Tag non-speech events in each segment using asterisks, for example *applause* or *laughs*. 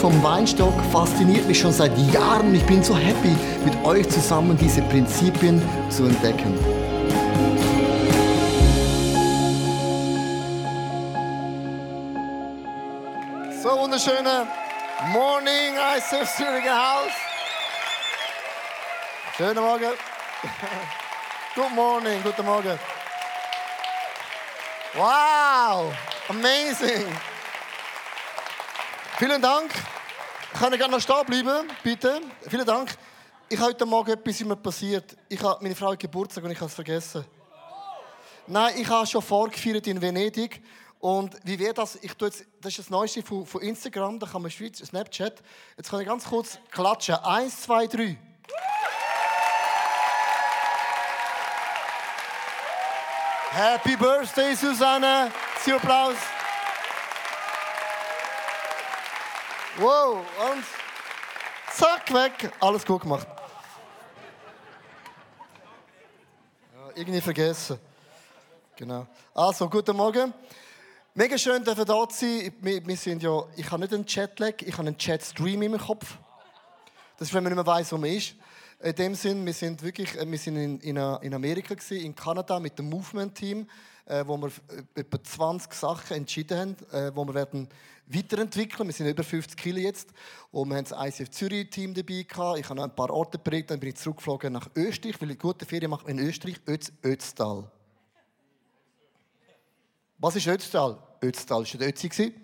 Vom Weinstock fasziniert mich schon seit Jahren. Ich bin so happy, mit euch zusammen diese Prinzipien zu entdecken. So wunderschöne Morning, ISF Zürich Haus. Schönen Morgen. *laughs* Good morning, guten Morgen. Wow, amazing. Vielen Dank. Kann ich gerne noch stehen bleiben, bitte? Vielen Dank. Ich habe heute Morgen etwas mir passiert. Ich habe meine Frau Geburtstag und ich habe es vergessen. Nein, ich habe schon vorgefeiert in Venedig. Und wie wäre das? Ich tue jetzt, das ist das Neueste von, von Instagram, da kann man Schweiz, Snapchat. Jetzt kann ich ganz kurz klatschen. Eins, zwei, drei. Happy Birthday, Susanne. Sie Applaus. Wow, und zack, weg. Alles gut gemacht. Ja, irgendwie vergessen. Genau. Also, guten Morgen. Mega schön, dass wir da sein. Wir, sind ja, ich habe nicht einen Chatlag, ich habe einen Chatstream in meinem Kopf. Das ist, wenn man nicht mehr weiß, wo man ist. In dem Sinn, wir sind wirklich, wir sind in, in, in Amerika gewesen, in Kanada mit dem Movement-Team, äh, wo wir etwa 20 Sachen entschieden haben, äh, wo wir werden weiterentwickeln. Wir sind über 50 Kilo jetzt und wir haben das ICF Zürich Team dabei gehabt. Ich habe noch ein paar Orte berichtet, dann bin ich zurückgeflogen nach Österreich, weil ich gute Ferien mache in Österreich, Ötz, Ötztal. Was ist Ötztal? Ötztal war der Ötzi.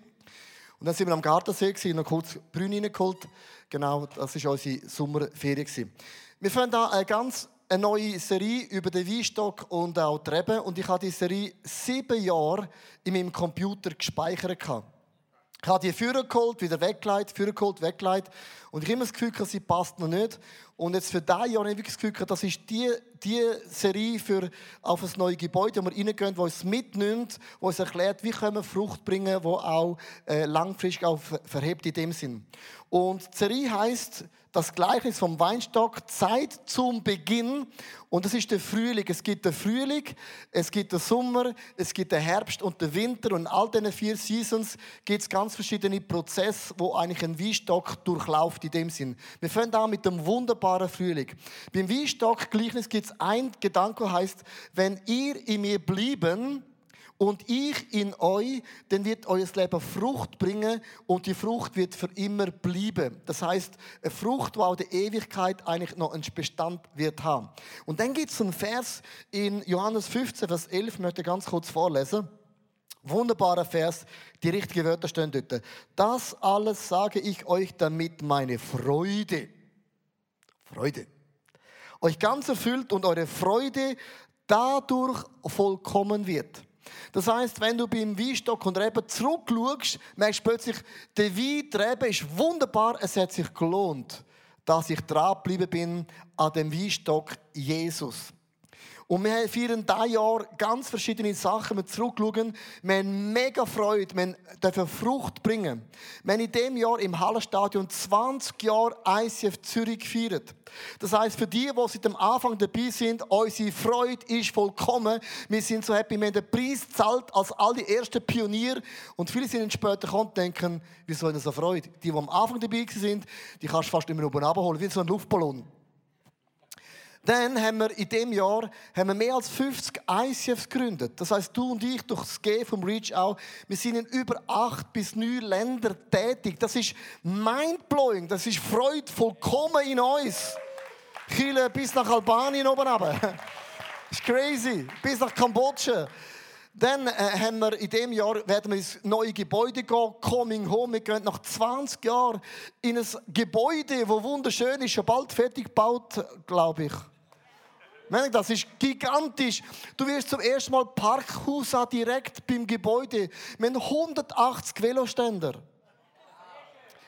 Und dann sind wir am Gardasee, noch kurz Brünn reingeholt. Genau, das war unsere Sommerferien. Wir fangen da eine ganz eine neue Serie über den Weinstock und auch die Reben. Und ich habe die Serie sieben Jahre in meinem Computer gespeichert. Ich habe die Führer geholt, wieder weggelegt, Führer geholt, weggelegt. Und ich habe immer das Gefühl, sie passt noch nicht. Und jetzt für dieses Jahr habe ich das Gefühl, das ist die, die Serie für auf ein neues Gebäude, wo wir reingehen, wo uns mitnimmt, wo uns erklärt, wie können wir Frucht bringen, wo auch äh, langfristig auch verhebt in dem Sinn. Und die Serie heißt das Gleichnis vom Weinstock, Zeit zum Beginn. Und das ist der Frühling. Es gibt den Frühling, es gibt den Sommer, es gibt den Herbst und den Winter. Und in all diesen vier Seasons gibt es ganz verschiedene Prozesse, wo eigentlich ein Weinstock durchläuft in dem Sinn. Wir fangen an mit dem wunderbaren Frühling. Beim Weinstock-Gleichnis gibt es ein Gedanke, der heißt, wenn ihr in mir blieben, und ich in euch, dann wird euer Leben Frucht bringen und die Frucht wird für immer bleiben. Das heißt, eine Frucht, die auch der Ewigkeit eigentlich noch einen Bestand wird haben. Und dann gibt es einen Vers in Johannes 15, Vers 11, ich möchte ganz kurz vorlesen. Wunderbarer Vers, die richtigen Wörter stehen dort. Das alles sage ich euch, damit meine Freude, Freude, euch ganz erfüllt und eure Freude dadurch vollkommen wird. Das heißt, wenn du beim Weinstock und Reben zurückschaust, merkst du plötzlich, der Wein, die Rebe ist wunderbar, es hat sich gelohnt, dass ich dran geblieben bin an dem Weinstock Jesus. Und wir feiern dieses Jahr ganz verschiedene Sachen. Wir zurückschauen. Wir haben mega Freude. Wir dürfen Frucht bringen. Wir haben in diesem Jahr im Hallenstadion 20 Jahre ICF Zürich gefeiert. Das heisst, für die, die seit dem Anfang dabei sind, unsere Freude ist vollkommen. Wir sind so happy. Wir haben den Preis gezahlt als all die ersten Pioniere. Und viele sind später gekommen und denken, wieso haben so Freude? Die, die am Anfang dabei sind, die kannst du fast immer oben abholen, wie so ein Luftballon. Dann haben wir in diesem Jahr haben wir mehr als 50 ICFs gegründet. Das heißt, du und ich durch das G vom Reach auch, wir sind in über acht bis neun Ländern tätig. Das ist mindblowing, das ist Freude vollkommen in uns. Chile bis nach Albanien oben runter. Das *laughs* ist crazy. Bis nach Kambodscha. Dann äh, haben wir in diesem Jahr werden wir ins neue Gebäude gehen, Coming Home. Wir gehen nach 20 Jahren in ein Gebäude, das wunderschön ist, schon bald fertig gebaut, glaube ich. Das ist gigantisch. Du wirst zum ersten Mal Parkhaus direkt beim Gebäude. Wir haben 180 Veloständer.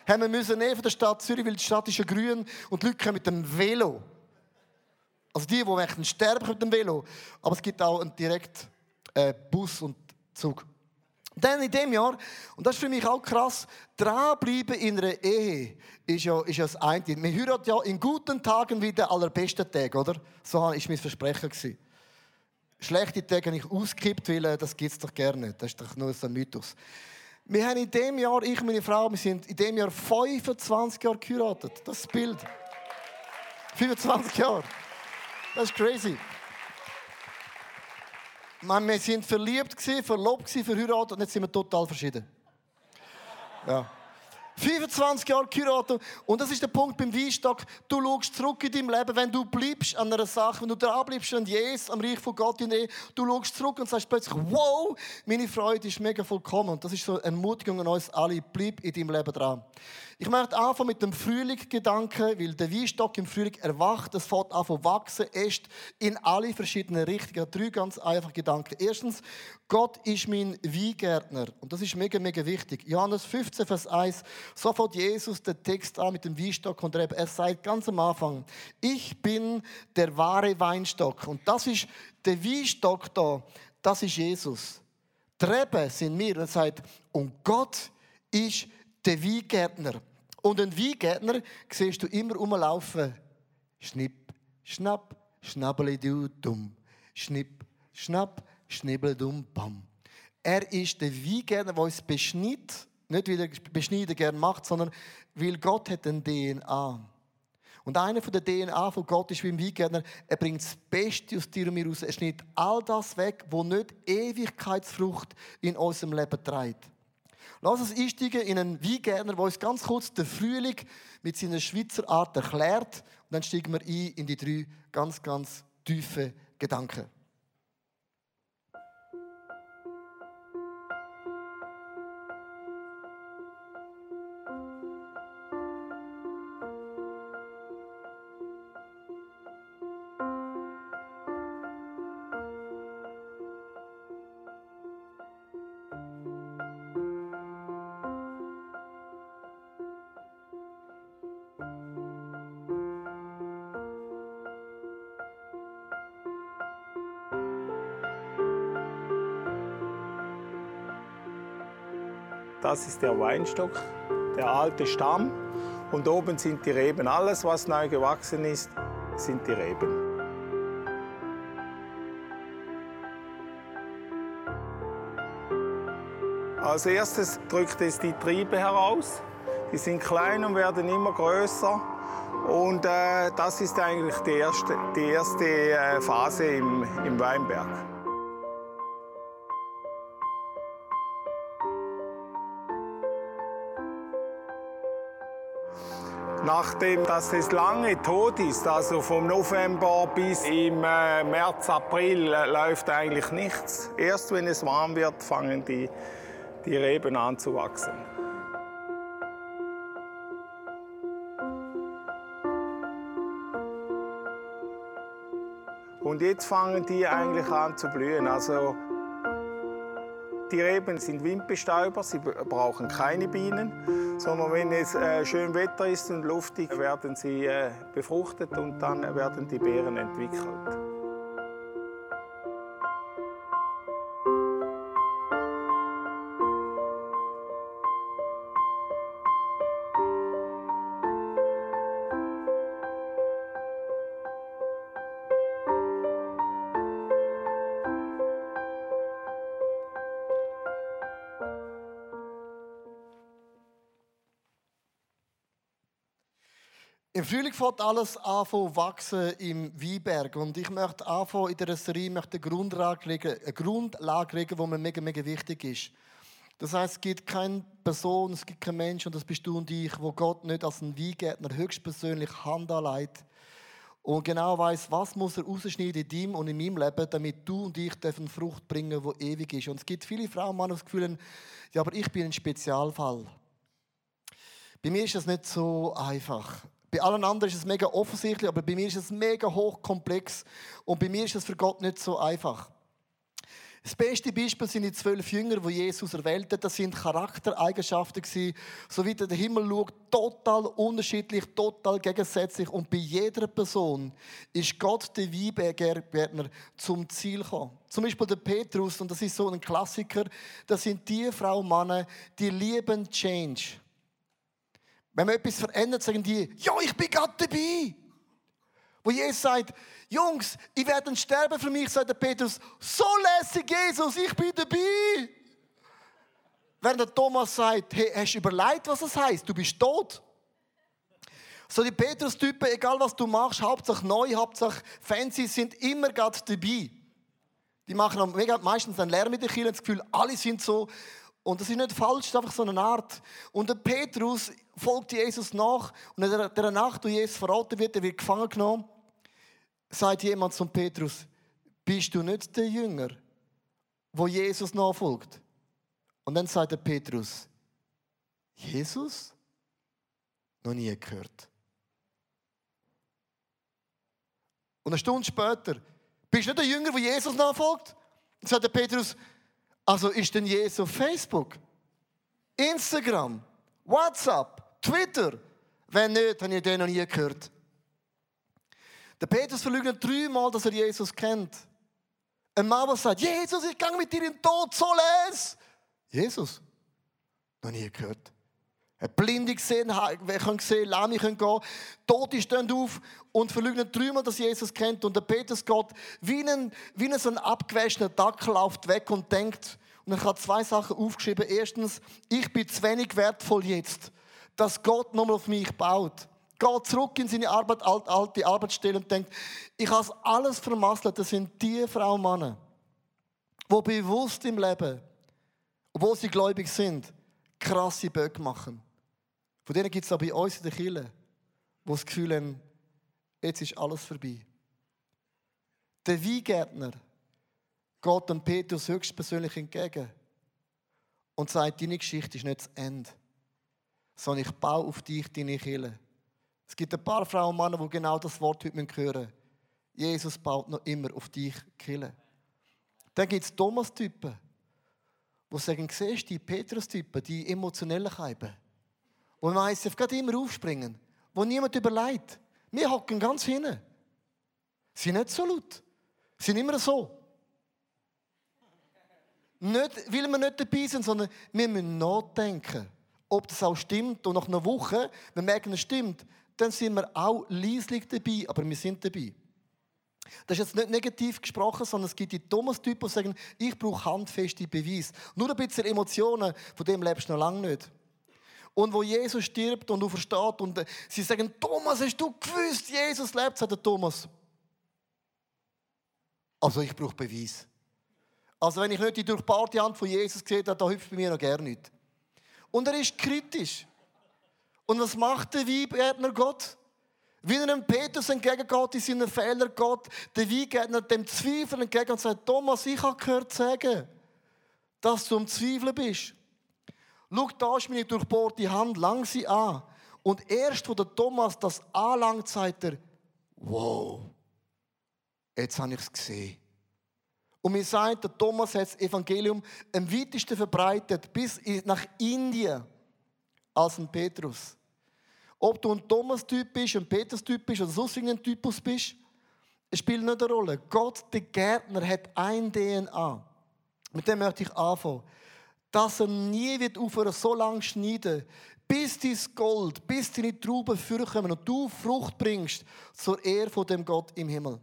Haben wir müssen nehmen von der Stadt Zürich, weil die Stadt ist ja grün und die Leute kommen mit dem Velo. Also die, die möchten sterben mit dem Velo. Aber es gibt auch einen direkt äh, Bus und Zug. Dann in dem Jahr, und das ist für mich auch krass, dranbleiben in einer Ehe ist ja, ist ja das eine. Wir heiraten ja in guten Tagen wie den allerbesten Tag, oder? So war mein Versprechen. Schlechte Tage habe ich ausgekippt, weil äh, das gibt es doch gerne nicht. Das ist doch nur so ein Mythos. Wir haben in dem Jahr, ich und meine Frau, wir sind in dem Jahr 25 Jahre geheiratet. Das ist das Bild. 25 Jahre. Das ist crazy. Wir sind verliebt, verlobt, verheiratet und jetzt sind wir total verschieden. Ja. 25 Jahre geheiratet. Und das ist der Punkt beim Weinstock. Du schaust zurück in deinem Leben, wenn du bleibst an einer Sache, wenn du dran bleibst an Jesus, am Reich von Gott in Ehe, du schaust zurück und sagst plötzlich, wow, meine Freude ist mega vollkommen. Und das ist so eine Ermutigung an uns alle, bleib in deinem Leben dran. Ich möchte anfangen mit dem Frühling-Gedanken, weil der Weinstock im Frühling erwacht, es fängt an zu wachsen, erst in alle verschiedenen Richtungen. Drei ganz einfache Gedanken. Erstens, Gott ist mein Weingärtner. Und das ist mega, mega wichtig. Johannes 15, Vers 1, so fängt Jesus den Text an mit dem Weinstock und er sagt ganz am Anfang, ich bin der wahre Weinstock. Und das ist der Weinstock da, das ist Jesus. Treben sind wir. Er sagt, und Gott ist der Weingärtner. Und einen Weingärtner siehst du immer rumlaufen. Schnipp, schnapp, schnabbeli du dumm. Schnipp, schnapp, schnibbel dumm, bam. Er ist der Weingärtner, der uns beschneidet. Nicht, weil er Beschneiden gerne macht, sondern weil Gott hat eine DNA. Und eine von der DNA von Gott ist wie im Weingärtner, er bringt das Beste aus dir und mir raus. Er schneidet all das weg, wo nicht Ewigkeitsfrucht in unserem Leben trägt. Lass uns einsteigen in einen Weingärtner, der uns ganz kurz den Frühling mit seiner Schweizer Art erklärt. Und dann steigen wir ein in die drei ganz, ganz tiefen Gedanken. Das ist der Weinstock, der alte Stamm. Und oben sind die Reben. Alles, was neu gewachsen ist, sind die Reben. Als erstes drückt es die Triebe heraus. Die sind klein und werden immer größer. Und äh, das ist eigentlich die erste, die erste äh, Phase im, im Weinberg. Nachdem dass es lange tot ist, also vom November bis im äh, März, April, äh, läuft eigentlich nichts. Erst wenn es warm wird, fangen die, die Reben an zu wachsen. Und jetzt fangen die eigentlich an zu blühen. Also die Reben sind Windbestäuber, sie brauchen keine Bienen, sondern wenn es äh, schön Wetter ist und luftig, werden sie äh, befruchtet und dann werden die Beeren entwickelt. Im Frühling fängt alles an zu wachsen im Weinberg. Und ich möchte anfangen in dieser Serie möchte eine Grundlage legen, eine Grundlage legen, die mir mega, mega wichtig ist. Das heißt, es gibt keine Person, es gibt keinen Mensch, und das bist du und ich, wo Gott nicht als ein Weingärtner höchstpersönlich Hand anlegt und genau weiß, was muss er rausschneiden in deinem und in meinem Leben, damit du und ich dürfen Frucht bringen, die ewig ist. Und es gibt viele Frauen, die das Gefühl ja, aber ich bin ein Spezialfall. Bei mir ist das nicht so einfach. Bei allen anderen ist es mega offensichtlich, aber bei mir ist es mega hochkomplex und bei mir ist es für Gott nicht so einfach. Das beste Beispiel sind die zwölf Jünger, die Jesus erwählte. Das sind Charaktereigenschaften gewesen, so wie der Himmel schaut, total unterschiedlich, total gegensätzlich. Und bei jeder Person ist Gott der Weingärtner zum Ziel gekommen. Zum Beispiel der Petrus, und das ist so ein Klassiker, das sind die Frauen und Männer, die lieben Change. Wenn man etwas verändert, sagen die, ja, ich bin gerade dabei. Wo Jesus sagt, Jungs, ich werde sterben für mich, sagt der Petrus, so lässig Jesus, ich bin dabei. Während der Thomas sagt, hey, hast du überlegt, was das heißt? Du bist tot. So die Petrus-Typen, egal was du machst, Hauptsache neu, Hauptsache fancy, sind immer gerade dabei. Die machen mega, meistens einen Lärm mit den Kindern, das Gefühl, alle sind so. Und das ist nicht falsch, das ist einfach so eine Art. Und der Petrus folgt Jesus nach. Und in der, Nacht, wo Jesus verraten wird, er wird gefangen genommen, sagt jemand zum Petrus, bist du nicht der Jünger, wo Jesus nachfolgt? Und dann sagt der Petrus, Jesus? Noch nie gehört. Und eine Stunde später, bist du nicht der Jünger, der Jesus nachfolgt? Dann sagt der Petrus, also ist denn Jesus auf Facebook, Instagram, WhatsApp, Twitter? Wenn nicht, habe ich den noch nie gehört. Der Petrus verleugnet dreimal, dass er Jesus kennt. Ein Mann, der sagt, Jesus, ich gehe mit dir in den Tod, so les. Jesus, noch nie gehört. Blinde gesehen, wir können sehen, Lahme können gehen, Tote stehen auf und verleugnen dreimal, dass Jesus kennt. Und der Petrus geht wie ein, wie ein ein abgewaschener Dackel läuft weg und denkt, und er hat zwei Sachen aufgeschrieben. Erstens, ich bin zu wenig wertvoll jetzt, dass Gott nochmal auf mich baut. Geht zurück in seine Arbeit, alte Arbeitsstelle und denkt, ich habe alles vermasselt. Das sind die Frauen und Männer, die bewusst im Leben, obwohl sie gläubig sind, krasse Böcke machen. Von denen gibt es auch bei uns in der Kirche, die das Gefühl haben, jetzt ist alles vorbei. Der Weingärtner geht dem Petrus höchstpersönlich entgegen und sagt, deine Geschichte ist nicht das Ende, sondern ich baue auf dich deine Kirche. Es gibt ein paar Frauen und Männer, die genau das Wort heute hören müssen. Jesus baut noch immer auf dich Kirche. Dann gibt es Thomas-Typen, die sagen, siehst du, die Petrus-Typen, die emotionellen Keiben, wo man ICF gerade immer aufspringen, wo niemand überlegt. Wir hocken ganz hinten. Sie sind nicht so laut. Sie sind immer so. Nicht, weil wir nicht dabei sind, sondern wir müssen nachdenken, ob das auch stimmt. Und nach einer Woche, wenn wir merken, es stimmt, dann sind wir auch leislich dabei, aber wir sind dabei. Das ist jetzt nicht negativ gesprochen, sondern es gibt die Thomas-Typen, die sagen, ich brauche handfeste Beweise. Nur ein bisschen Emotionen, von dem lebst du noch lange nicht. Und wo Jesus stirbt und versteht und sie sagen, Thomas, hast du gewusst, Jesus lebt, sagt der Thomas. Also ich brauche Beweis. Also wenn ich nicht die durchbohrte Hand von Jesus sehe, dann hüpft bei mir noch gerne nicht. Und er ist kritisch. Und was macht der Weingärtner Gott? Wie er dem Petrus entgegengeht in seinen Fehler Gott, der Weingärtner dem Zweifel entgegen und sagt, Thomas, ich habe gehört sagen, dass du am Zweifeln bist. Schau, da ist meine durchbohrte Hand, lang sie an. Und erst, wo der Thomas das anlangt, sagt er, wow, jetzt habe ich es gesehen. Und mir sagt, der Thomas hat das Evangelium am weitesten verbreitet, bis nach Indien, als ein Petrus. Ob du ein Thomas-Typ bist, ein Petrus-Typ bist oder sonst irgendein Typus bist, spielt nicht eine Rolle. Gott, der Gärtner, hat ein DNA. Mit dem möchte ich anfangen dass er nie wird aufhören, so lange schneiden, bis dein Gold, bis deine Trauben vorkommen und du Frucht bringst zur Ehre von dem Gott im Himmel.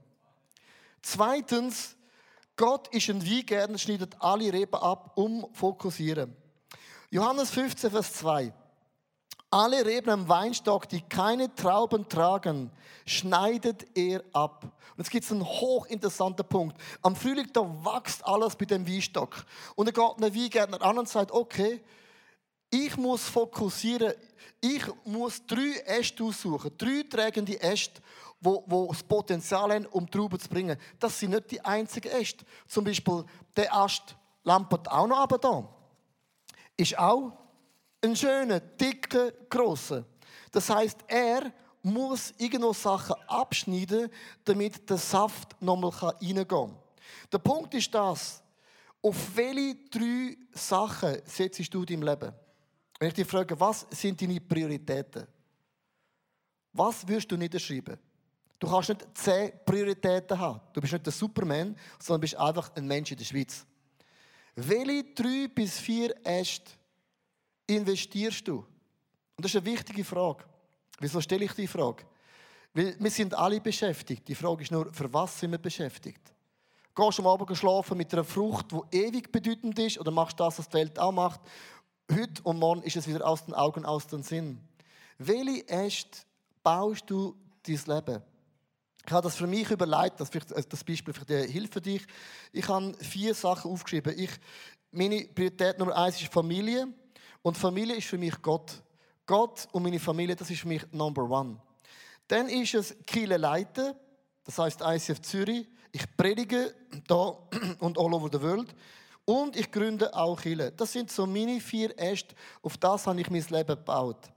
Zweitens, Gott ist ein Weingärtner, schneidet alle Reben ab, um fokussieren. Johannes 15, Vers 2. Alle Reben am Weinstock, die keine Trauben tragen, schneidet er ab. Und jetzt gibt es einen hochinteressanten Punkt. Am Frühling, da wächst alles bei dem Weinstock. Und dann geht ein Weingärtner an und sagt, okay, ich muss fokussieren, ich muss drei Äste aussuchen, drei tragende Äste, wo, wo das Potenzial haben, um Trauben zu bringen. Das sind nicht die einzigen Äste. Zum Beispiel der Ast lampert auch noch aber da. Ist auch ein schöner, dicker, grosser. Das heißt, er muss irgendwo Sachen abschneiden, damit der Saft nochmal reingehen kann. Der Punkt ist das, auf welche drei Sachen setzt du dein Leben? Wenn ich dich frage, was sind deine Prioritäten? Was wirst du niederschreiben? Du kannst nicht zehn Prioritäten haben. Du bist nicht der Superman, sondern bist einfach ein Mensch in der Schweiz. Welche drei bis vier Äste investierst du? Und das ist eine wichtige Frage. Wieso stelle ich die Frage? Weil wir sind alle beschäftigt. Die Frage ist nur, für was sind wir beschäftigt? Gehst du am Abend schlafen mit einer Frucht, die ewig bedeutend ist, oder machst du das, was die Welt auch macht? Heute und morgen ist es wieder aus den Augen, aus den Sinn. Welche Äste baust du dein Leben? Ich habe das für mich überlegt, das, äh, das Beispiel für die hilft für dich. Ich habe vier Sachen aufgeschrieben. Ich, meine Priorität Nummer eins ist Familie. Und Familie ist für mich Gott. Gott und meine Familie, das ist für mich Number One. Dann ist es Kiele leiten, das heißt ICF Zürich. Ich predige da *clears throat* und all over the world. Und ich gründe auch Kirche. Das sind so meine vier Äste. Auf das habe ich mein Leben gebaut.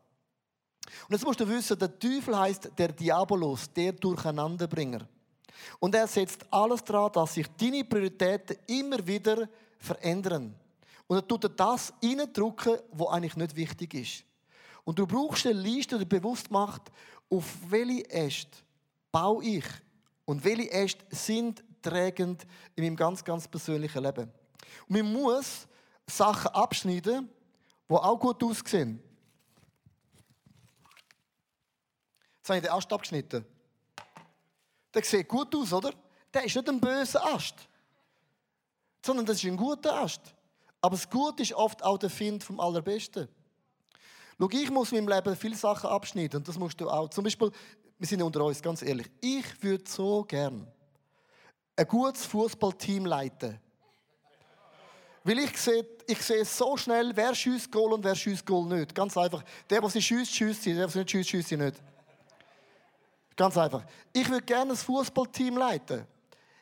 Und jetzt musst du wissen, der Teufel heißt der Diabolos, der Durcheinanderbringer. Und er setzt alles daran, dass sich deine Prioritäten immer wieder verändern. Und er tut dir das reindrücken, was eigentlich nicht wichtig ist. Und du brauchst eine Liste, die bewusst macht, auf welche Äste baue ich und welche Äste sind trägend in meinem ganz, ganz persönlichen Leben. Und man muss Sachen abschneiden, die auch gut aussehen. Jetzt habe ich den Ast abgeschnitten. Der sieht gut aus, oder? Der ist nicht ein böser Ast, sondern das ist ein guter Ast. Aber das Gute ist oft auch der Find vom Allerbesten. Schau, ich muss in meinem Leben viele Sachen abschneiden und das musst du auch. Zum Beispiel, wir sind unter uns, ganz ehrlich, ich würde so gern ein gutes Fußballteam leiten. Weil ich sehe, ich sehe so schnell, wer schießt Goal und wer schießt Goal nicht. Ganz einfach. Der, der sie schießt, schießt sie. Der, der sie nicht schießt, schießt sie nicht. Ganz einfach. Ich würde gerne ein Fußballteam leiten.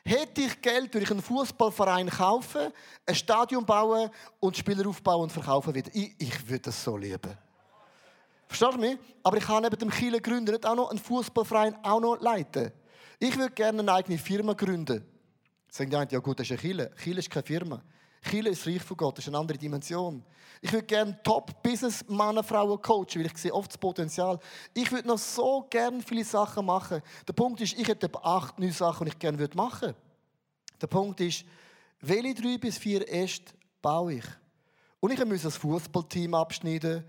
Hätte ich Geld, würde ich einen Fußballverein kaufen, ein Stadion bauen und Spieler aufbauen und verkaufen wieder. Ich, ich würde das so lieben. Verstehst du mich? Aber ich kann neben dem Kiel gründen nicht auch noch einen Fußballverein auch noch leiten. Ich würde gerne eine eigene Firma gründen. Sagen die ja gut, das ist eine Kiel. Kiel ist keine Firma. Kiel ist das Reich von Gott, das ist eine andere Dimension. Ich würde gerne Top-Business-Männer, Frauen coachen, weil ich sehe oft das Potenzial. Ich würde noch so gerne viele Sachen machen. Der Punkt ist, ich hätte acht, neun Sachen, die ich gerne machen würde. Der Punkt ist, welche drei bis vier Äste baue ich? Und ich muss ein Fußballteam abschneiden,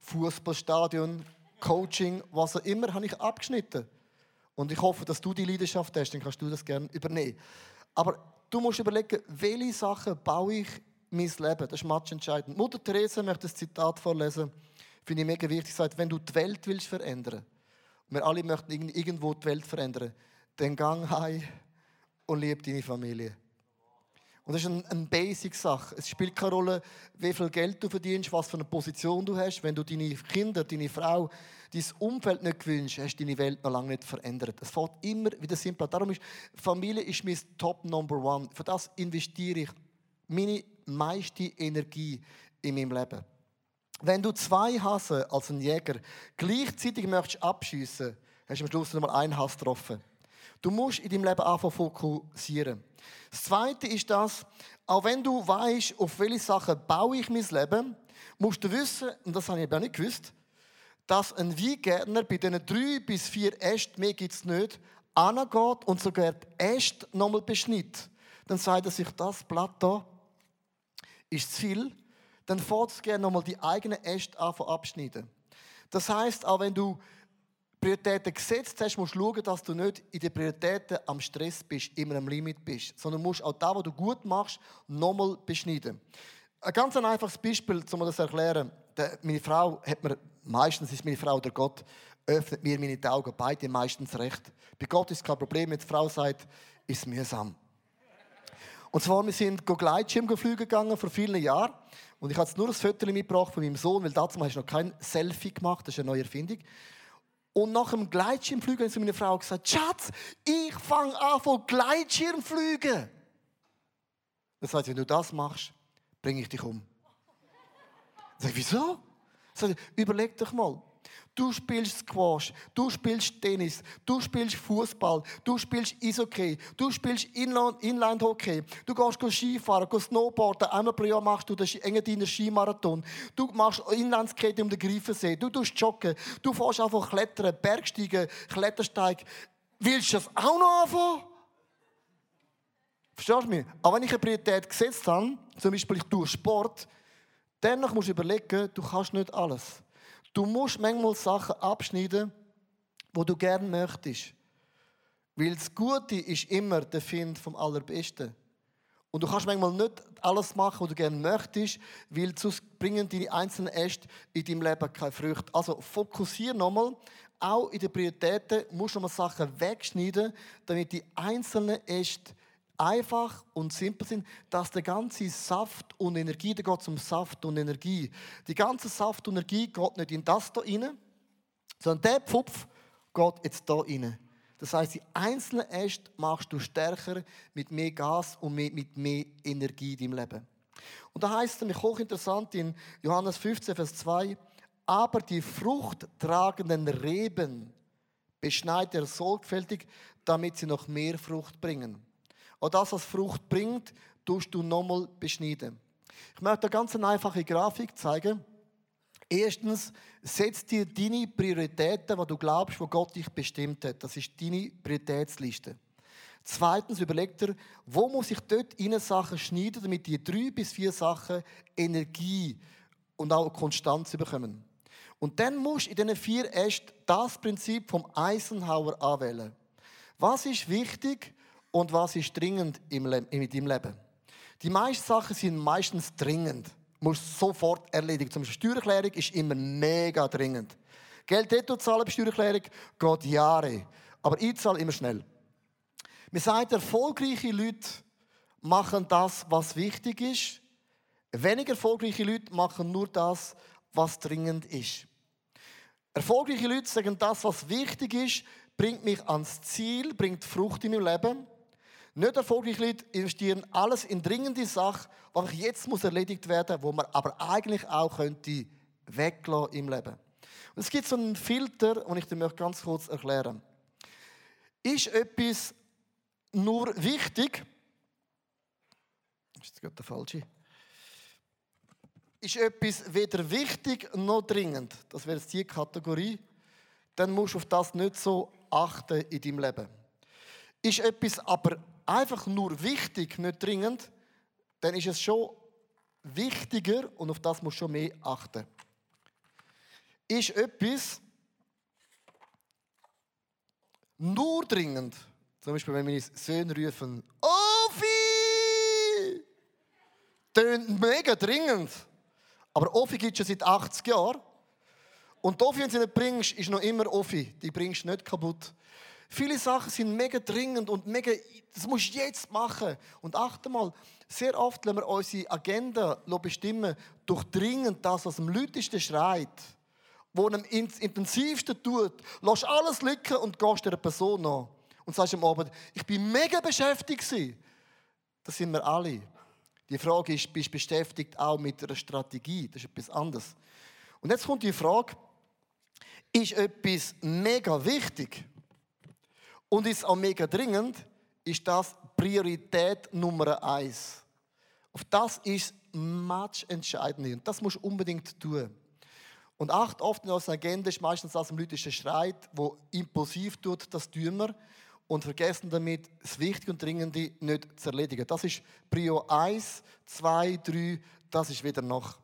Fußballstadion, Coaching, was auch immer, habe ich abgeschnitten. Und ich hoffe, dass du die Leidenschaft hast, dann kannst du das gerne übernehmen. Aber du musst überlegen, welche Sachen baue ich mein Leben? Das ist match entscheidend. Mutter Teresa möchte das Zitat vorlesen. Finde ich mega wichtig. Sie sagt, wenn du die Welt willst verändern, und wir alle möchten irgendwo die Welt verändern, dann gang heim und lieb deine Familie. Und das ist eine, Basic-Sache. Es spielt keine Rolle, wie viel Geld du verdienst, was für eine Position du hast. Wenn du deine Kinder, deine Frau, dein Umfeld nicht gewünscht, hast du deine Welt noch lange nicht verändert. Es fällt immer wieder simpel. Darum ist Familie ist mein Top Number One. Für das investiere ich meine meiste Energie in meinem Leben. Wenn du zwei Hasen als ein Jäger gleichzeitig möchtest abschiessen, hast du am Schluss noch mal einen Hass getroffen. Du musst in deinem Leben anfangen fokussieren. Das Zweite ist das, auch wenn du weißt, auf welche Sachen baue ich mein Leben, musst du wissen, und das habe ich auch nicht gewusst, dass ein Weingärtner bei diesen drei bis vier Ästen, mehr gibt es nicht, angeht und sogar die Äste nochmal beschnitt. Dann sagt er sich, das Blatt hier ist zu viel. Dann fährt es gerne nochmal die eigenen Äste an abschneiden. Das heißt, auch wenn du Prioritäten gesetzt hast, musst du schauen, dass du nicht in den Prioritäten am Stress bist, immer am Limit bist, sondern musst auch da, was du gut machst, nochmal beschneiden. Ein ganz einfaches Beispiel, um das zu erklären. Meine Frau hat mir, meistens ist meine Frau der Gott, öffnet mir meine Augen, beide meistens recht. Bei Gott ist kein Problem, wenn die Frau sagt, ist mühsam. Und zwar, wir sind Gleitschirmflüge gegangen vor vielen Jahren. Und ich habe nur ein Foto mitgebracht von meinem Sohn, weil dazu hast du noch kein Selfie gemacht, das ist eine neue Erfindung. Und nach dem Gleitschirmflügen hat sie meine Frau gesagt, Schatz, ich fange an von Gleitschirmflügen. Das heißt, wenn du das machst, bringe ich dich um. Ich sage, wieso? Ich sage, überleg doch mal. Du spielst Squash, du spielst Tennis, du spielst Fußball, du spielst Eishockey, du spielst Inline-Hockey, du gehst Skifahren, gehst Snowboarden, einmal pro Jahr machst du den Engadiner Skimarathon, du machst Inlandskette um den Greifensee, du tust joggen, du fährst einfach klettern, Bergsteigen, Klettersteig. Willst du das auch noch anfangen? Verstehst du mich? Aber wenn ich eine Priorität gesetzt habe, zum Beispiel ich tue Sport, dann musst du überlegen, du kannst nicht alles. Du musst manchmal Sachen abschneiden, wo du gerne möchtest. Weil das Gute ist immer der Find vom Allerbesten. Und du kannst manchmal nicht alles machen, was du gerne möchtest, weil sonst bringen die einzelnen Äste in deinem Leben keine Früchte. Also fokussiere nochmal, auch in den Prioritäten musst du nochmal Sachen wegschneiden, damit die einzelnen Äste einfach und simpel sind, dass der ganze Saft und Energie, da geht es um Saft und Energie. Die ganze Saft und Energie geht nicht in das hier rein, sondern der Pfupf geht jetzt hier rein. Das heißt, die einzelnen Äste machst du stärker mit mehr Gas und mit mehr Energie in deinem Leben. Und da heißt es nämlich hochinteressant in Johannes 15, Vers 2, aber die fruchttragenden Reben beschneidet er sorgfältig, damit sie noch mehr Frucht bringen. Und das, was Frucht bringt, tust du nochmal beschneiden. Ich möchte eine ganz einfache Grafik zeigen. Erstens, setz dir deine Prioritäten, die du glaubst, wo Gott dich bestimmt hat. Das ist deine Prioritätsliste. Zweitens, überleg dir, wo muss ich dort in Sachen schneiden, damit die drei bis vier Sachen Energie und auch Konstanz bekommen. Und dann musst du in diesen vier Ästen das Prinzip vom Eisenhower anwählen. Was ist wichtig und was ist dringend in deinem Leben? Die meisten Sachen sind meistens dringend muss sofort erledigen. Zum Beispiel Steuererklärung ist immer mega dringend. Geld dort zahlen bei Steuererklärung geht Jahre. Aber ich zahle immer schnell. Wir sagen, erfolgreiche Leute machen das, was wichtig ist. Weniger erfolgreiche Leute machen nur das, was dringend ist. Erfolgreiche Leute sagen, das, was wichtig ist, bringt mich ans Ziel, bringt Frucht in mein Leben. Nicht erfolgreiche Leute investieren alles in dringende Sachen, was jetzt muss erledigt werden, wo man aber eigentlich auch könnte weglassen im Leben. Und es gibt so einen Filter, und ich dir möchte ganz kurz erklären. Ist etwas nur wichtig? Ist das gerade der falsche? Ist etwas weder wichtig noch dringend? Das wäre jetzt die Kategorie. Dann musst du auf das nicht so achten in deinem Leben. Ist etwas aber einfach nur wichtig, nicht dringend, dann ist es schon wichtiger und auf das muss schon mehr achten. Ist etwas nur dringend, zum Beispiel wenn meine Söhne rufen, Ofi! Tönt mega dringend. Aber Ofi gibt es schon seit 80 Jahren. Und die Ofi, wenn sie nicht bringst, ist noch immer Ofi. Die bringst du nicht kaputt. Viele Sachen sind mega dringend und mega, das musst du jetzt machen. Und achte mal, sehr oft lassen wir unsere Agenda bestimmen durch dringend das, was am lautesten schreit, wo am intensivsten tut. Lass alles liegen und gehst der Person nach. Und sagst am Abend, ich bin mega beschäftigt. Das sind wir alle. Die Frage ist, bist du beschäftigt auch mit einer Strategie? Das ist etwas anderes. Und jetzt kommt die Frage, ist etwas mega wichtig? Und ist auch mega dringend, ist das Priorität Nummer eins. Auf das ist match entscheidend und das musst du unbedingt tun. Und acht oft in unserer Agenda ist meistens das ein mythischer Streit, wo impulsiv tut, das tun wir und vergessen damit, das Wichtige und Dringende nicht zu erledigen. Das ist Prio 1, 2, 3, das ist wieder noch.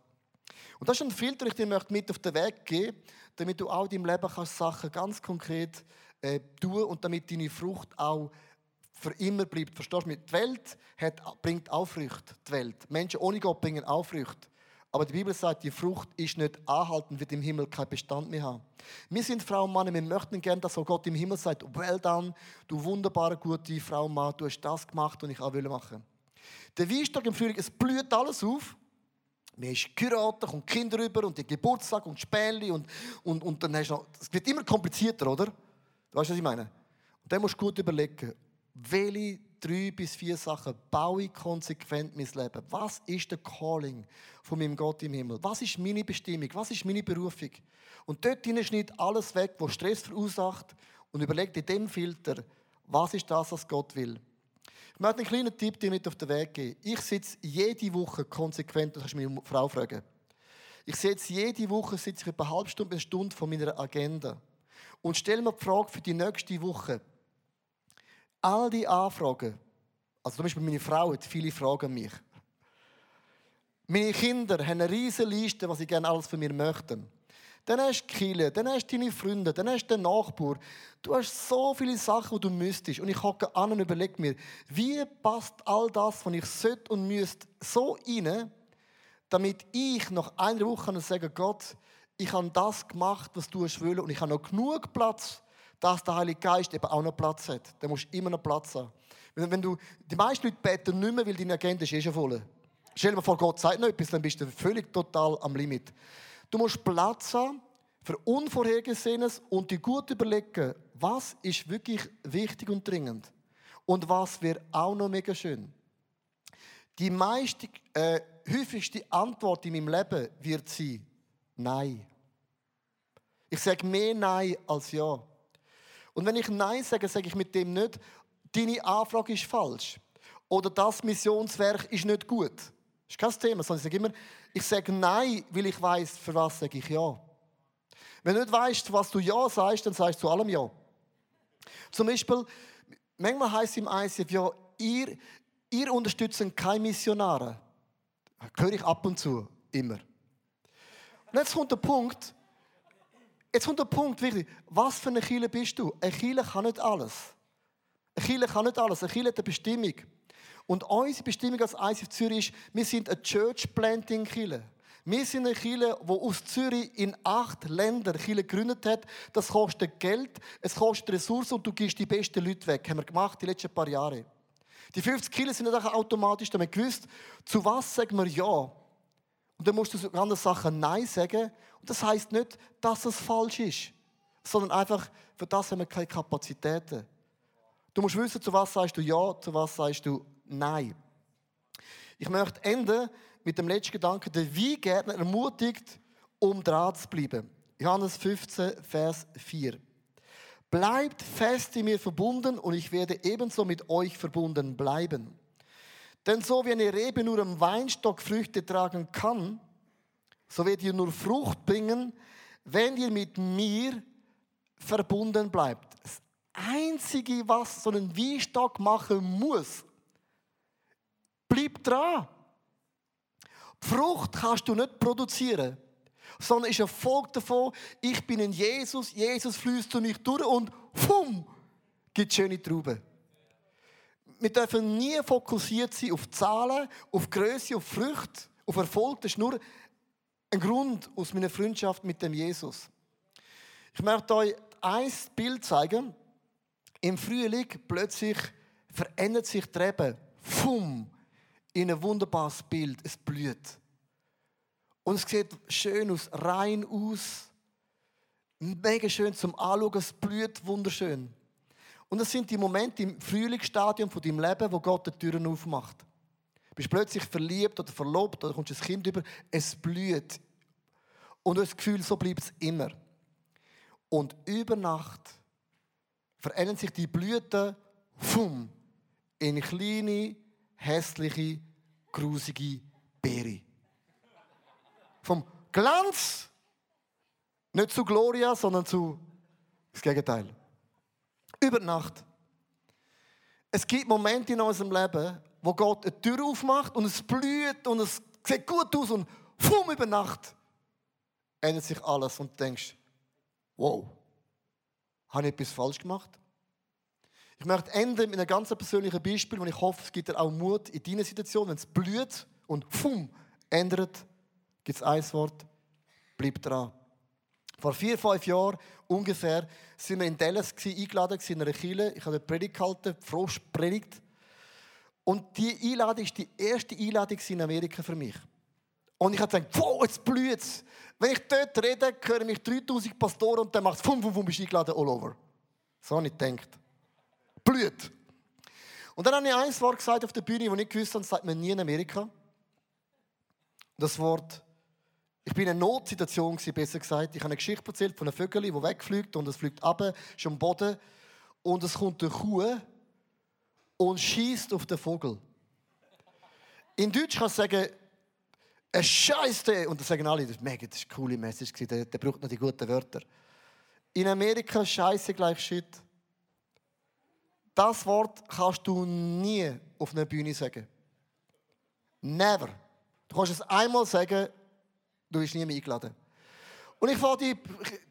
Und das ist ein Filter, den ich dir mit auf den Weg geben damit du auch in deinem Leben kannst Sachen ganz konkret äh, tun und damit deine Frucht auch für immer bleibt. Verstehst du? Die Welt hat, bringt auch Früchte. Die Welt. Menschen ohne Gott bringen auch Früchte. Aber die Bibel sagt, die Frucht ist nicht anhaltend, wird im Himmel keinen Bestand mehr haben. Wir sind Frau und Mann, wir möchten gerne, dass auch Gott im Himmel sagt, well done, du wunderbare, gute Frau und Mann, du hast das gemacht, was ich auch will machen. Der Weinstock im Frühling, es blüht alles auf. Man ist geheiratet, kommt Kinder rüber und die Geburtstag und Späli und, und, und dann hast du noch, es wird immer komplizierter, oder? Weißt du, was ich meine? Und dann musst du gut überlegen, welche drei bis vier Sachen baue ich konsequent mein Leben? Was ist der Calling von meinem Gott im Himmel? Was ist meine Bestimmung? Was ist meine Berufung? Und dort schneid alles weg, was Stress verursacht und überlegt in dem Filter, was ist das, was Gott will. Ich möchte einen kleinen Tipp dir mit auf den Weg geben. Ich sitze jede Woche konsequent, das kannst du meine Frau fragen. Ich sitze jede Woche sitze ich etwa eine halbe Stunde, eine Stunde von meiner Agenda und stell mir die Frage für die nächste Woche. All die Anfragen, also zum Beispiel meine Frau hat viele Fragen an mich. Meine Kinder haben eine riesige Liste, was sie gerne alles von mir möchten. dann hast du Kinder, dann hast du deine Freunde, dann hast du den Nachbar. Du hast so viele Sachen, die du müsstest. Und ich hocke an und überlege mir, wie passt all das, was ich sollte und müsste, so rein, damit ich nach einer Woche sagen Gott, ich habe das gemacht, was du willst und ich habe noch genug Platz, dass der Heilige Geist eben auch noch Platz hat. Da musst immer noch Platz haben. Wenn, du, die meisten Leute beten nicht mehr, weil deine Agenda ist eh schon voll. Stell dir vor, Gott sagt noch etwas, dann bist du völlig total am Limit. Du musst Platz haben für Unvorhergesehenes und dir gut überlegen, was ist wirklich wichtig und dringend und was wäre auch noch mega schön. Die meiste, äh, häufigste Antwort in meinem Leben wird sein, Nein. Ich sage mehr Nein als Ja. Und wenn ich Nein sage, sage ich mit dem nicht, deine Anfrage ist falsch. Oder das Missionswerk ist nicht gut. Das ist kein Thema, sondern ich sage immer, ich sage Nein, weil ich weiß, für was sage ich Ja. Wenn du nicht weißt, was du Ja sagst, dann sagst du zu allem Ja. Zum Beispiel, manchmal heißt es im ICF, ja, ihr, ihr unterstützt keine Missionare. Das höre ich ab und zu, immer. Und jetzt kommt der Punkt, jetzt kommt der Punkt, wirklich, was für eine Kille bist du? Eine Kille kann nicht alles. Eine Kille kann nicht alles. Eine Kille hat eine Bestimmung. Und unsere Bestimmung als ICF Zürich ist, wir sind eine Church Planting Kille. Wir sind eine Kille, die aus Zürich in acht Ländern Kille gegründet hat. Das kostet Geld, es kostet Ressourcen und du gibst die besten Leute weg. Das haben wir gemacht die letzten paar Jahre. Die 50 Kilo sind nicht automatisch damit gewusst, zu was sagen wir Ja. Und dann musst du zu anderen Sachen Nein sagen. Und das heißt nicht, dass es falsch ist, sondern einfach, für das haben wir keine Kapazitäten. Du musst wissen, zu was sagst du Ja, zu was sagst du Nein. Ich möchte enden mit dem letzten Gedanken, der Weingärtner ermutigt, um dran zu bleiben. Johannes 15, Vers 4. Bleibt fest in mir verbunden und ich werde ebenso mit euch verbunden bleiben. Denn so wie eine Rebe nur am Weinstock Früchte tragen kann, so werdet ihr nur Frucht bringen, wenn ihr mit mir verbunden bleibt. Das Einzige, was so ein Weinstock machen muss, bleib dran. Frucht kannst du nicht produzieren, sondern ist ein Volk davon, ich bin in Jesus, Jesus fließt zu mich durch und fumm, gibt schöne Trauben wir dürfen nie fokussiert sein auf Zahlen, auf Größe, auf Früchte, auf Erfolg. Das ist nur ein Grund aus meiner Freundschaft mit dem Jesus. Ich möchte euch ein Bild zeigen. Im Frühling plötzlich verändert sich die Rebe. Fum! In ein wunderbares Bild. Es blüht. Und es sieht schön aus, rein aus. Mega schön zum Anschauen. Es blüht wunderschön. Und das sind die Momente im Frühlingsstadium von deinem Leben, wo Gott die Türen aufmacht. Du bist plötzlich verliebt oder verlobt oder kommst ein Kind über, es blüht. Und das Gefühl, so bleibt es immer. Und über Nacht verändern sich die Blüten fum, in kleine, hässliche, grusige Beere. Vom Glanz nicht zu Gloria, sondern zu das Gegenteil. Über Nacht. Es gibt Momente in unserem Leben, wo Gott eine Tür aufmacht und es blüht und es sieht gut aus und fumm über Nacht ändert sich alles und du denkst, wow, habe ich etwas falsch gemacht? Ich möchte enden mit einem ganz persönlichen Beispiel und ich hoffe, es gibt dir auch Mut in deiner Situation, wenn es blüht und fumm ändert, gibt es ein Wort, bleib dran. Vor vier, fünf Jahren ungefähr sind wir in Dallas eingeladen in einer Kirche. Ich habe eine Predigt gehalten, Frostpredigt. Und die Einladung war die erste Einladung in Amerika für mich. Und ich habe gedacht, wow, jetzt blüht es. Wenn ich dort rede, hören mich 3000 Pastoren und dann macht es fum, fum, fum, bist eingeladen, all over. So habe ich gedacht. Blüht. Und dann habe ich ein Wort gesagt auf der Bühne, das ich nicht gewusst habe, das sagt man nie in Amerika. Das Wort ich bin in einer Notsituation, besser gesagt. Ich habe eine Geschichte erzählt von einem Vögel, das wegfliegt und es fliegt ab, ist am Boden. Und es kommt eine Kuh und schießt auf den Vogel. In Deutsch kann ich sagen, ein Scheiße. Und dann sagen alle, das das ist eine coole Message, der, der braucht noch die guten Wörter. In Amerika Scheiße gleich Shit. Das Wort kannst du nie auf einer Bühne sagen. Never. Du kannst es einmal sagen Du bist nie mehr eingeladen. Und ich fange die,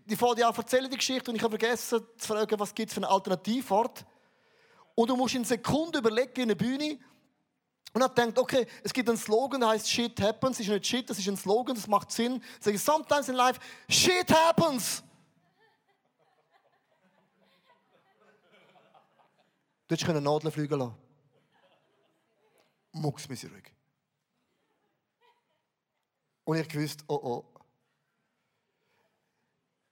die, fange die die Geschichte, und ich habe vergessen zu fragen, was gibt es für einen Alternativort. Und du musst in Sekunden überlegen in der Bühne, und er denkt, okay, es gibt einen Slogan, der heißt Shit happens. Ist nicht Shit, das ist ein Slogan, das macht Sinn. Sage ich, sometimes in life, Shit happens. Du hättest Nadeln fliegen lassen. Mucks mich ruhig. Und ich wusste, oh oh.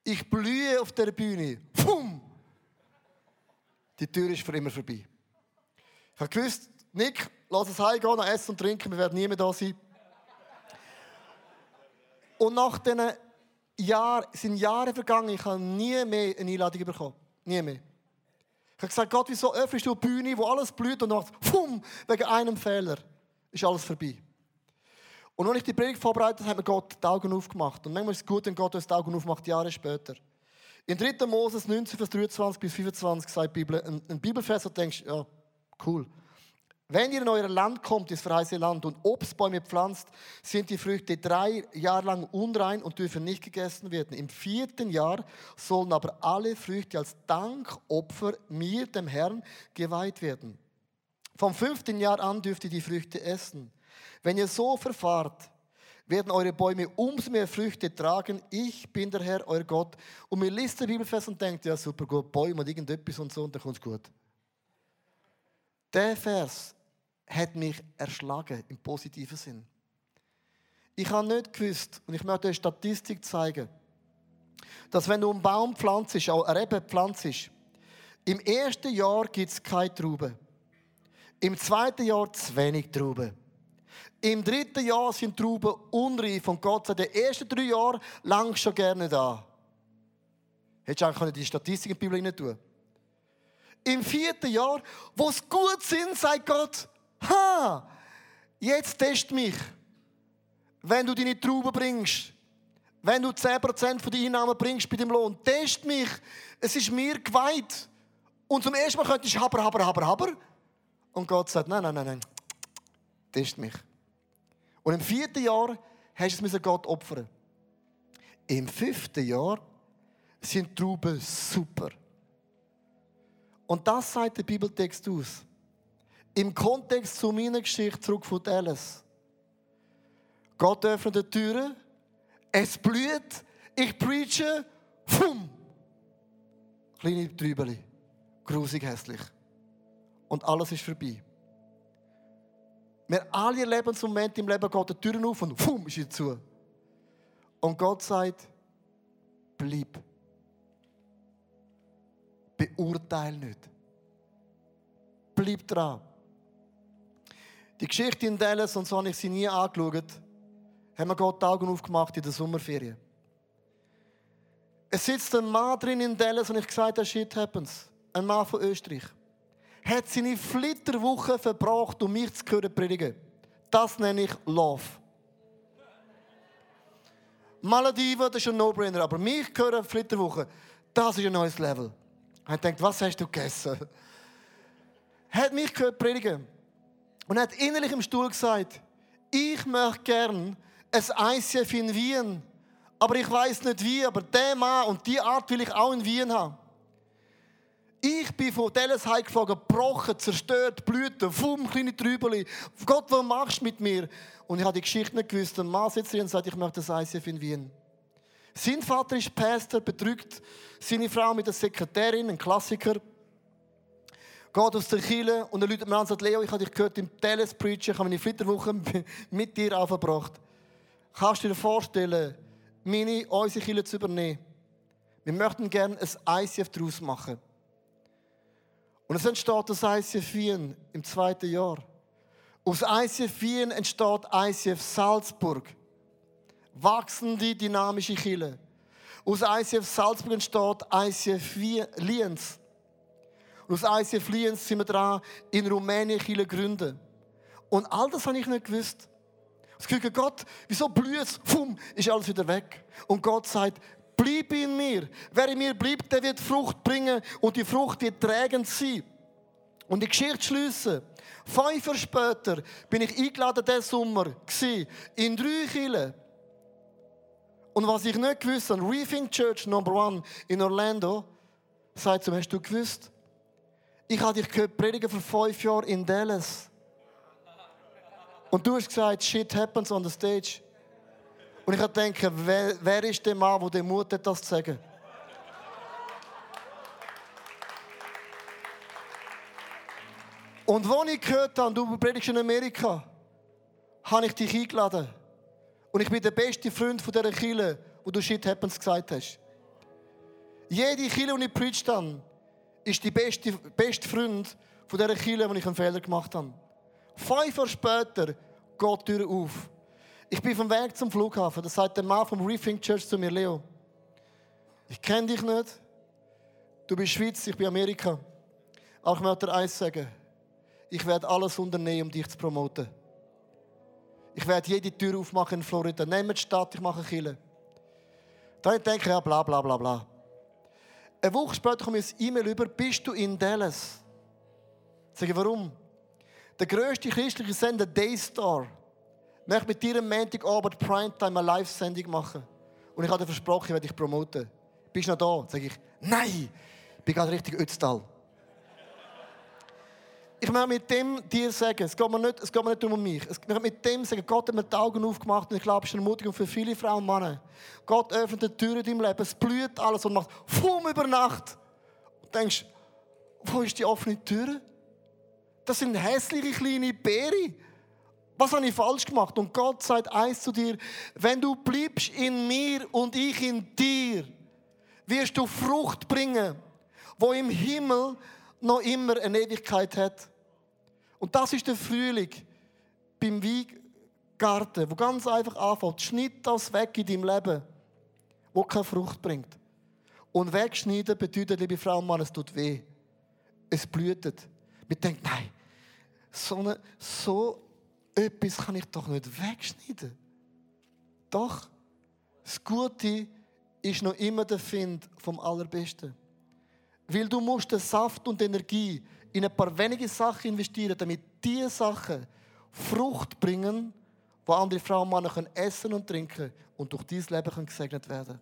Ich blühe auf der Bühne. Pum! Die Tür ist für immer vorbei. Ich gewusst, Nick, lass uns heimgehen, noch essen und trinken, wir werden nie mehr da sein. Und nach diesen Jahren, sind Jahre vergangen, ich habe nie mehr eine Einladung bekommen. Nie mehr. Ich habe gesagt, Gott, wieso öffnest du eine Bühne, wo alles blüht und dann, pum, wegen einem Fehler ist alles vorbei. Und als ich die Predigt vorbereitet habe, hat mir Gott die Augen aufgemacht. Und manchmal ist es gut, wenn Gott uns die Augen aufmacht, Jahre später. In 3. Moses 19, Vers 23 bis 25 sagt die Bibel, ein, ein Bibelvers, wo du denkst, ja, cool. Wenn ihr in euer Land kommt, das verheißene Land, und Obstbäume pflanzt, sind die Früchte drei Jahre lang unrein und dürfen nicht gegessen werden. Im vierten Jahr sollen aber alle Früchte als Dankopfer mir, dem Herrn, geweiht werden. Vom fünften Jahr an dürft ihr die Früchte essen. Wenn ihr so verfahrt, werden eure Bäume umso mehr Früchte tragen. Ich bin der Herr, euer Gott. Und mir liest der Bibelfest und denkt, ja super gut, Bäume und irgendetwas und so, und dann kommt es gut. Der Vers hat mich erschlagen, im positiven Sinn. Ich habe nicht gewusst, und ich möchte eine Statistik zeigen, dass wenn du einen Baum pflanzt, auch eine Rebe pflanzt, im ersten Jahr gibt es keine Trauben. Im zweiten Jahr zu wenig Trauben. Im dritten Jahr sind Trauben unreif und Gott sagt, die ersten drei Jahre lang schon gerne da. Hättest du eigentlich die Statistik in die Bibel tun Im vierten Jahr, wo es gut sind, sagt Gott, ha, jetzt test mich. Wenn du deine Trauben bringst, wenn du 10% von deinen Einnahmen bringst bei dem Lohn, test mich. Es ist mir geweiht. Und zum ersten Mal könntest du haber, haber, haber, haber. Und Gott sagt, nein, nein, nein, nein, test mich. Und im vierten Jahr hast du es Gott opfern. Im fünften Jahr sind Trauben super. Und das sagt der Bibeltext aus. Im Kontext zu meiner Geschichte zurück von Dallas. Gott öffnet die Türen, es blüht, ich preache, fum! Kleine Trübeli, grusig hässlich. Und alles ist vorbei. Wir alle Moment im Leben, geht die Türen auf und fum, ist sie zu. Und Gott sagt, bleib. Beurteil nicht. Bleib dran. Die Geschichte in Dallas, und so habe ich sie nie angeschaut, haben wir Gott die Augen aufgemacht in der Sommerferien. Es sitzt ein Mann drin in Dallas und ich gesagt, shit happens. Ein Mann von Österreich. Hat seine Flitterwoche verbracht, um mich zu hören predigen. Das nenne ich Love. Malediven, das ist ein No-Brainer, aber mich hören Flitterwoche, das ist ein neues Level. Er denkt, was hast du gegessen? Hat mich gehört predigen. Und hat innerlich im Stuhl gesagt, ich möchte gern ein ICF in Wien, aber ich weiß nicht wie, aber der Mann und die Art will ich auch in Wien haben. Ich bin von Dallas heimgeflogen, gebrochen, zerstört, Blüten, Fum, kleine Trübeli. Gott, was machst du mit mir? Und ich habe die Geschichte nicht gewusst. Ein Mann sitzt hier und sagt, ich möchte das ICF in Wien. Sein Vater ist Pastor, bedrückt seine Frau mit der Sekretärin, ein Klassiker geht aus der Kille und er läutet mir an und sagt, Leo, ich habe dich gehört im Dallas Preacher, ich habe meine Flitterwoche *laughs* mit dir aufgebracht. Kannst du dir vorstellen, meine, unsere Kille zu übernehmen? Wir möchten gerne ein ICF daraus machen. Und es entsteht das ICF Wien im zweiten Jahr. Aus ICF Wien entsteht ICF Salzburg. Wachsende, dynamische Kille. Aus ICF Salzburg entsteht ICF Lienz. Und aus ICF Lienz sind wir dran, in Rumänien Kirche gründen. Und all das habe ich nicht gewusst. Ich denke, Gott, wieso blüht es? Fum, ist alles wieder weg. Und Gott sagt, bleib in mir. Wer in mir bleibt, der wird Frucht bringen und die Frucht wird trägend sein. Und die Geschichte schließen. Fünf Jahre später bin ich eingeladen diesen Sommer in drei Kirchen. Und was ich nicht gewusst habe, Rethink Church Number One in Orlando, sagt zu hast du gewusst, ich habe dich gehört predigen vor fünf Jahren in Dallas. Und du hast gesagt, shit happens on the stage. Und ich habe wer, wer ist der Mann, der den Mut hat, das zu sagen? Und als ich gehört habe, du predigst in Amerika, habe ich dich eingeladen. Und ich bin der beste Freund von dieser Kirche, wo du Shit Happens gesagt hast. Jede Kirche, die ich predigt habe, ist die beste, beste Freund von dieser Kirche, wo ich einen Fehler gemacht habe. Fünf Jahre später geht die Tür auf. Ich bin vom Weg zum Flughafen. Das sagt der Mann vom Rethink Church zu mir, Leo. Ich kenne dich nicht. Du bist Schweiz, ich bin Amerika. Aber ich möchte dir eins sagen ich werde alles unternehmen, um dich zu promoten. Ich werde jede Tür aufmachen in Florida. Nehmt die Stadt, ich mache Kille. Dann denke ich, ja, bla bla bla bla. Eine Woche später komme ich ein E-Mail über, bist du in Dallas? Sage ich, warum? Der grösste christliche Sender, Daystar, möchte mit dir am Montagabend Primetime eine Live-Sendung machen. Und ich habe dir versprochen, ich werde dich promoten. Bist du noch da? Sage ich, nein, ich bin gerade richtig Ötztal ich möchte mit dem dir sagen, es geht mir nicht, es geht mir nicht um mich. Ich möchte mit dem sagen, Gott hat mir die Augen aufgemacht und ich glaube, es ist eine Ermutigung für viele Frauen und Männer. Gott öffnet die Türen in deinem Leben, es blüht alles und macht Fum über Nacht. Und denkst, wo ist die offene Tür? Das sind hässliche kleine Beere. Was habe ich falsch gemacht? Und Gott sagt eins zu dir, wenn du bleibst in mir und ich in dir, wirst du Frucht bringen, wo im Himmel noch immer eine Ewigkeit hat. Und das ist der Frühling beim Weingarten, wo ganz einfach anfängt. Schnitt das weg in deinem Leben, wo keine Frucht bringt. Und wegschneiden bedeutet, liebe Frau und Mann, es tut weh. Es blühtet. Wir denken, nein, so, eine, so etwas kann ich doch nicht wegschneiden. Doch, das Gute ist noch immer der Find vom Allerbesten. Weil du musst den Saft und Energie in ein paar wenige Sachen investieren, damit diese Sachen Frucht bringen, wo andere Frauen und Männer essen und trinken und durch dieses Leben können gesegnet werden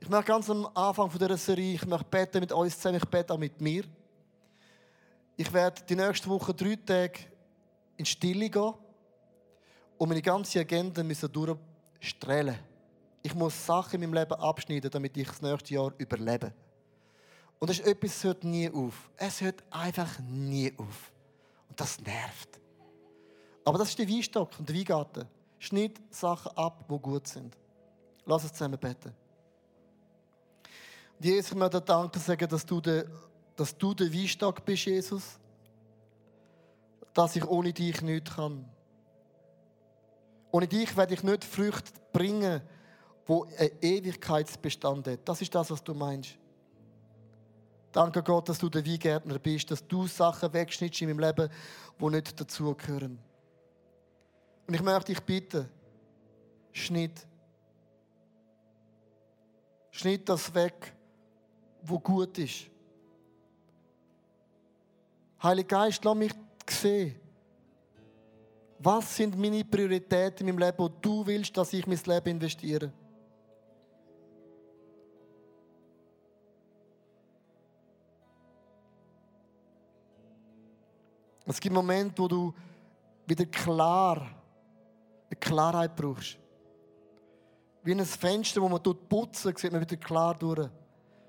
Ich möchte ganz am Anfang dieser Serie, ich möchte beten mit uns zusammen, ich bete auch mit mir. Ich werde die nächste Woche drei Tage in Stille gehen und meine ganze Agenda müssen durchstrahlen. Ich muss Sachen in meinem Leben abschneiden, damit ich das nächste Jahr überlebe. Und das ist etwas, das hört nie auf. Es hört einfach nie auf. Und das nervt. Aber das ist der Weinstock und der Weingarten. Schneid Sachen ab, die gut sind. Lass uns zusammen beten. Und Jesus, ich möchte dir danken dass du, der, dass du der Weinstock bist, Jesus. Dass ich ohne dich nichts kann. Ohne dich werde ich nicht Früchte bringen, die einen Ewigkeitsbestand haben. Das ist das, was du meinst. Danke Gott, dass du der Weingärtner bist, dass du Sachen wegschnittst in meinem Leben, die nicht dazugehören. Und ich möchte dich bitten, schnitt. Schnitt das weg, wo gut ist. Heiliger Geist, lass mich sehen. Was sind meine Prioritäten in meinem Leben, wo du willst, dass ich mein Leben investiere? Es gibt Momente, wo du wieder klar, eine Klarheit brauchst. Wie ein Fenster, wo man putzen sieht man wieder klar durch.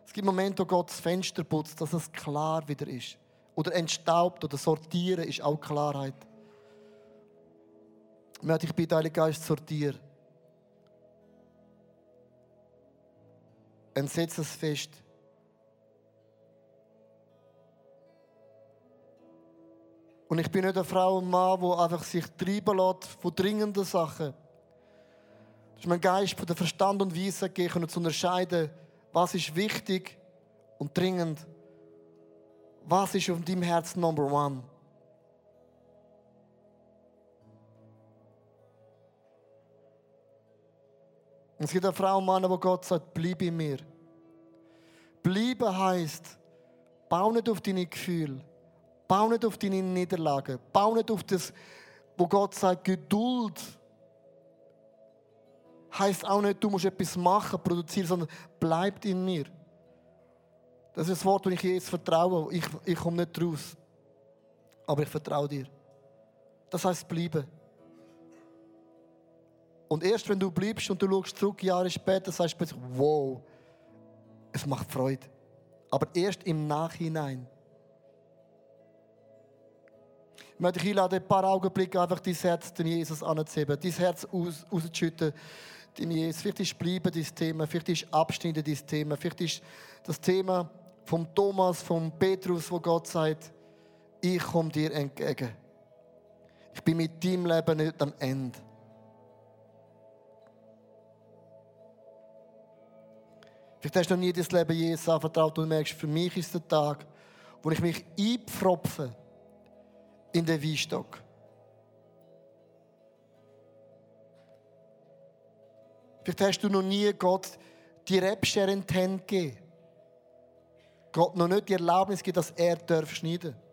Es gibt Momente, wo Gott das Fenster putzt, dass es klar wieder ist. Oder entstaubt oder sortieren ist auch Klarheit. Ich möchte dich bitten, Heiliger Geist, sortieren. Und setz es fest. Und ich bin nicht eine Frau und Mann, die einfach sich treiben lässt von dringenden Sachen. Das ist mein Geist von der Verstand und Weisheit und zu unterscheiden, was ist wichtig und dringend. Was ist auf deinem Herzen Number One? Es gibt eine Frau und Mann, wo Gott sagt, bleib in mir. Bleiben heißt, bau nicht auf deine Gefühle. Bau nicht auf deine Niederlage. Bau nicht auf das, wo Gott sagt, Geduld heißt auch nicht, du musst etwas machen, produzieren, sondern bleibt in mir. Das ist das Wort, das ich jetzt vertraue. Ich, ich komme nicht raus. Aber ich vertraue dir. Das heißt bleiben. Und erst wenn du bleibst und du schaust zurück, Jahre später, sagst du plötzlich, wow, es macht Freude. Aber erst im Nachhinein. Ich möchte dich einladen, ein paar Augenblicke einfach dein Herz dem Jesus anzuheben, dein Herz aus, rauszuschütten, dem Jesus. Vielleicht ist Bleiben dein Thema, vielleicht ist Abschneiden dein Thema, vielleicht ist das Thema vom Thomas, vom Petrus, wo Gott sagt, ich komme dir entgegen. Ich bin mit deinem Leben nicht am Ende. Vielleicht hast du noch nie das Leben Jesus anvertraut und merkst, für mich ist der Tag, wo ich mich einpfropfe in den Weinstock. Vielleicht hast du noch nie Gott die Rebschere in die Hände gegeben. Gott noch nicht die Erlaubnis gegeben, dass er schneiden. darf